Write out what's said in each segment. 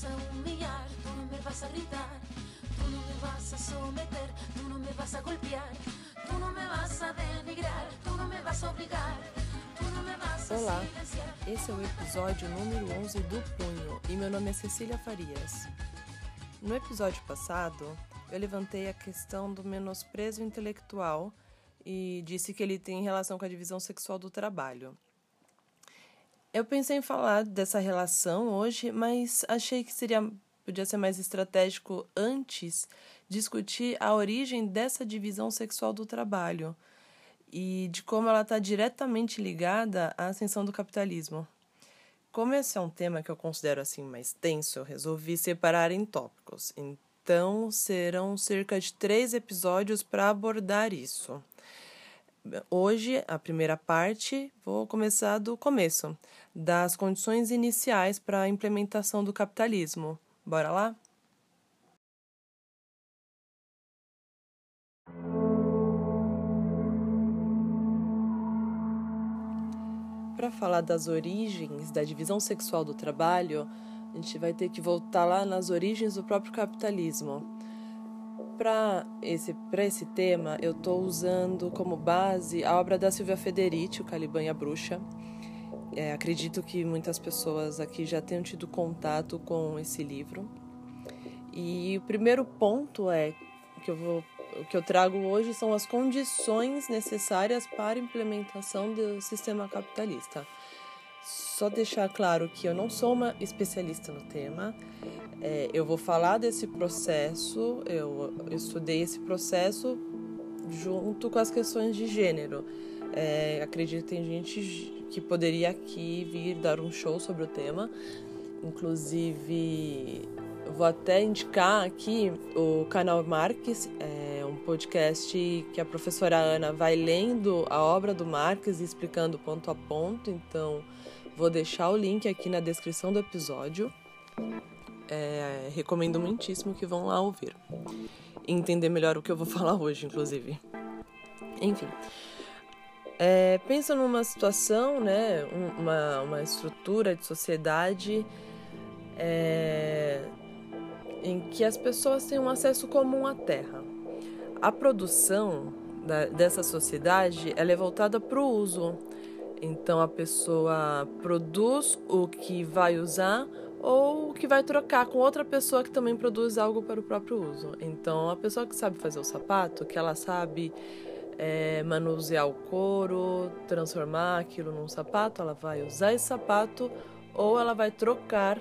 vas a humillar, tú no me vas a gritar, tú no me vas a someter, tú no me vas a golpear, tú no me vas a denigrar, tú no me vas a obrigar. Olá, esse é o episódio número 11 do Punho e meu nome é Cecília Farias. No episódio passado, eu levantei a questão do menosprezo intelectual e disse que ele tem relação com a divisão sexual do trabalho. Eu pensei em falar dessa relação hoje, mas achei que seria podia ser mais estratégico antes discutir a origem dessa divisão sexual do trabalho e de como ela está diretamente ligada à ascensão do capitalismo. Como esse é um tema que eu considero assim mais tenso, eu resolvi separar em tópicos. Então serão cerca de três episódios para abordar isso. Hoje, a primeira parte, vou começar do começo, das condições iniciais para a implementação do capitalismo. Bora lá? Para falar das origens da divisão sexual do trabalho, a gente vai ter que voltar lá nas origens do próprio capitalismo para esse, esse tema, eu estou usando como base a obra da Silvia Federici, O Caliban e a Bruxa. É, acredito que muitas pessoas aqui já tenham tido contato com esse livro. E o primeiro ponto é que eu vou o que eu trago hoje são as condições necessárias para a implementação do sistema capitalista. Só deixar claro que eu não sou uma especialista no tema, é, eu vou falar desse processo, eu, eu, estudei esse processo junto com as questões de gênero. É, acredito que tem gente que poderia aqui vir dar um show sobre o tema. Inclusive, vou até indicar aqui o canal Marques, é um podcast que a professora Ana vai lendo a obra do Marques e explicando ponto a ponto. Então, vou deixar o link aqui na descrição do episódio. É, recomendo muitíssimo que vão lá ouvir. Entender melhor o que eu vou falar hoje, inclusive. Enfim. É, pensa numa situação, né, uma, uma estrutura de sociedade é, em que as pessoas têm um acesso comum à terra. A produção da, dessa sociedade ela é voltada para o uso. Então a pessoa produz o que vai usar ou que vai trocar com outra pessoa que também produz algo para o próprio uso. Então, a pessoa que sabe fazer o sapato, que ela sabe é, manusear o couro, transformar aquilo num sapato, ela vai usar esse sapato ou ela vai trocar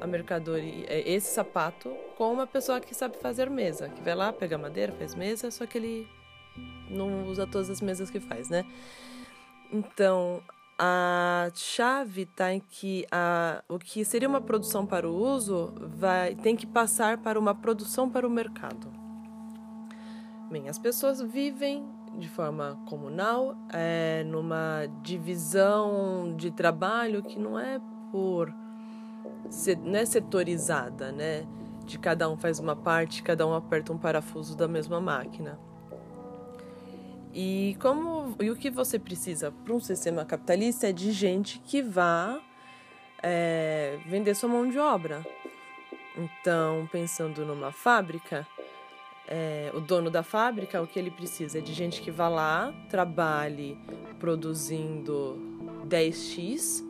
a mercadoria, é, esse sapato, com uma pessoa que sabe fazer mesa, que vai lá, pega madeira, faz mesa, só que ele não usa todas as mesas que faz, né? Então, a chave está em que a, o que seria uma produção para o uso vai, tem que passar para uma produção para o mercado. Bem, as pessoas vivem de forma comunal, é, numa divisão de trabalho que não é por não é setorizada, né? De cada um faz uma parte, cada um aperta um parafuso da mesma máquina. E como e o que você precisa para um sistema capitalista é de gente que vá é, vender sua mão de obra. Então, pensando numa fábrica, é, o dono da fábrica, o que ele precisa é de gente que vá lá, trabalhe produzindo 10x,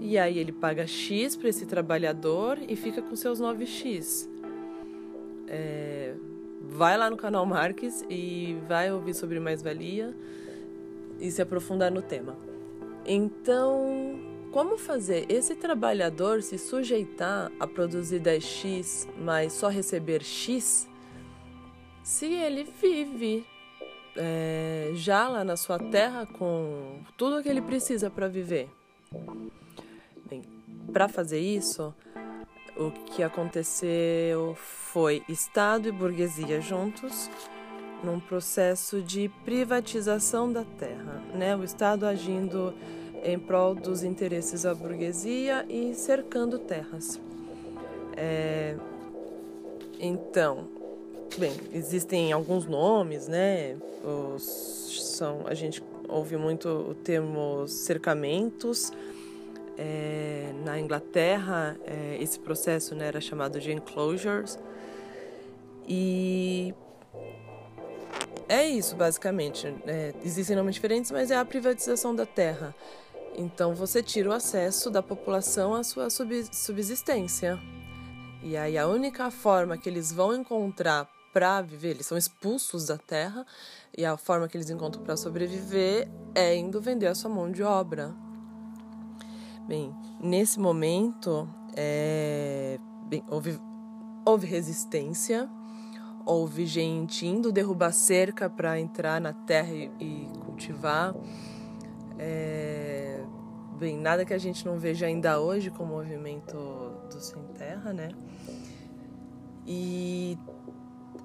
e aí ele paga X para esse trabalhador e fica com seus 9x. É, vai lá no canal Marques e vai ouvir sobre mais-valia e se aprofundar no tema. Então, como fazer esse trabalhador se sujeitar a produzir 10x, mas só receber x, se ele vive é, já lá na sua terra com tudo o que ele precisa para viver? Bem, para fazer isso, o que aconteceu foi Estado e burguesia juntos num processo de privatização da terra, né? O Estado agindo em prol dos interesses da burguesia e cercando terras. É... Então, bem, existem alguns nomes, né? Os, são, a gente ouve muito o termo cercamentos, É, na Inglaterra, é, esse processo né, era chamado de enclosures. E é isso, basicamente. É, existem nomes diferentes, mas é a privatização da terra. Então você tira o acesso da população à sua subsistência. E aí a única forma que eles vão encontrar para viver, eles são expulsos da terra, e a forma que eles encontram para sobreviver é indo vender a sua mão de obra. Bem, nesse momento, é, bem, houve, houve resistência, houve gente indo derrubar cerca para entrar na terra e, e cultivar. É, bem, nada que a gente não veja ainda hoje com o movimento do Sem Terra, né? E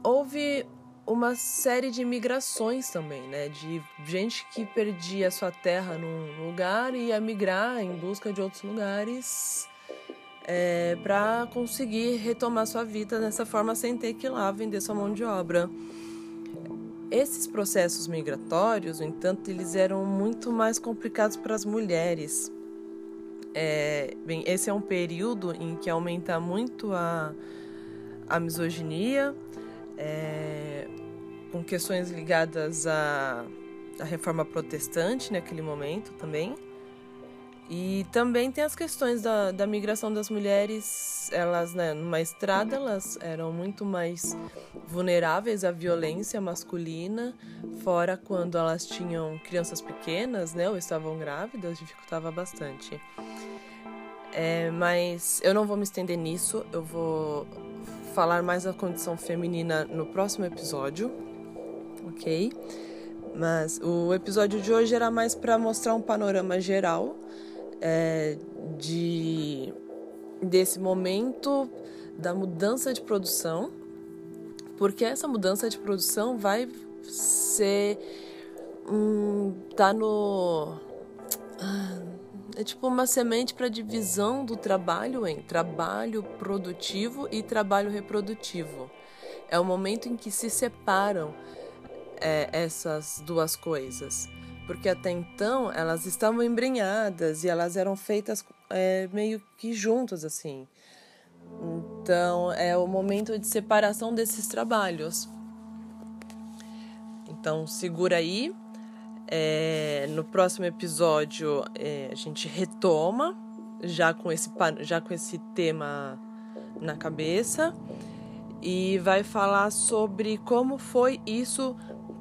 houve uma série de migrações também, né? De gente que perdia sua terra num lugar e ia migrar em busca de outros lugares é, para conseguir retomar sua vida dessa forma sem ter que ir lá vender sua mão de obra. Esses processos migratórios, no entanto, eles eram muito mais complicados para as mulheres. É, bem, esse é um período em que aumenta muito a, a misoginia, é, com questões ligadas à, à reforma protestante naquele momento também. E também tem as questões da, da migração das mulheres, elas, né, numa estrada, elas eram muito mais vulneráveis à violência masculina, fora quando elas tinham crianças pequenas, né, ou estavam grávidas, dificultava bastante. É, mas eu não vou me estender nisso, eu vou falar mais da condição feminina no próximo episódio, ok? Mas o episódio de hoje era mais para mostrar um panorama geral é, de desse momento da mudança de produção, porque essa mudança de produção vai ser tá no ah, é tipo uma semente para divisão do trabalho em trabalho produtivo e trabalho reprodutivo. É o momento em que se separam é, essas duas coisas porque até então elas estavam embrenhadas e elas eram feitas é, meio que juntas assim. Então é o momento de separação desses trabalhos. Então segura aí. É, no próximo episódio é, a gente retoma já com esse já com esse tema na cabeça e vai falar sobre como foi isso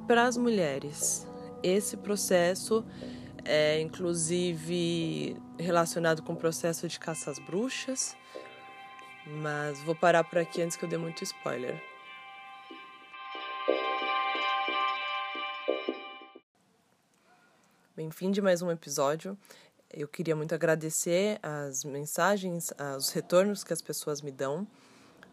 para as mulheres esse processo é inclusive relacionado com o processo de caça às bruxas, mas vou parar por aqui antes que eu dê muito spoiler. Bem, fim de mais um episódio. Eu queria muito agradecer as mensagens, os retornos que as pessoas me dão.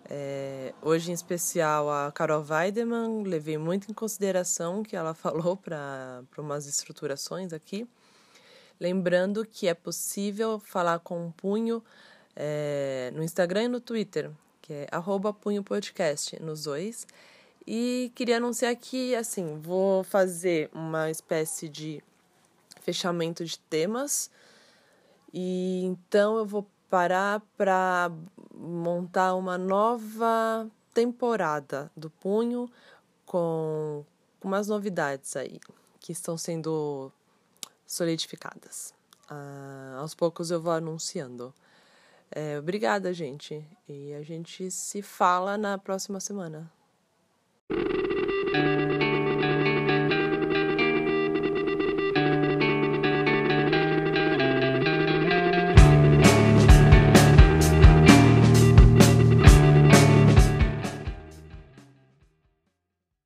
É, hoje, em especial, a Carol Weidemann, levei muito em consideração o que ela falou para umas estruturações aqui. Lembrando que é possível falar com um punho é, no Instagram e no Twitter, que é punhopodcast, nos dois. E queria anunciar que, assim, vou fazer uma espécie de fechamento de temas. E então eu vou parar para montar uma nova temporada do Punho com umas novidades aí que estão sendo solidificadas. Ah, aos poucos eu vou anunciando. É, obrigada, gente. E a gente se fala na próxima semana.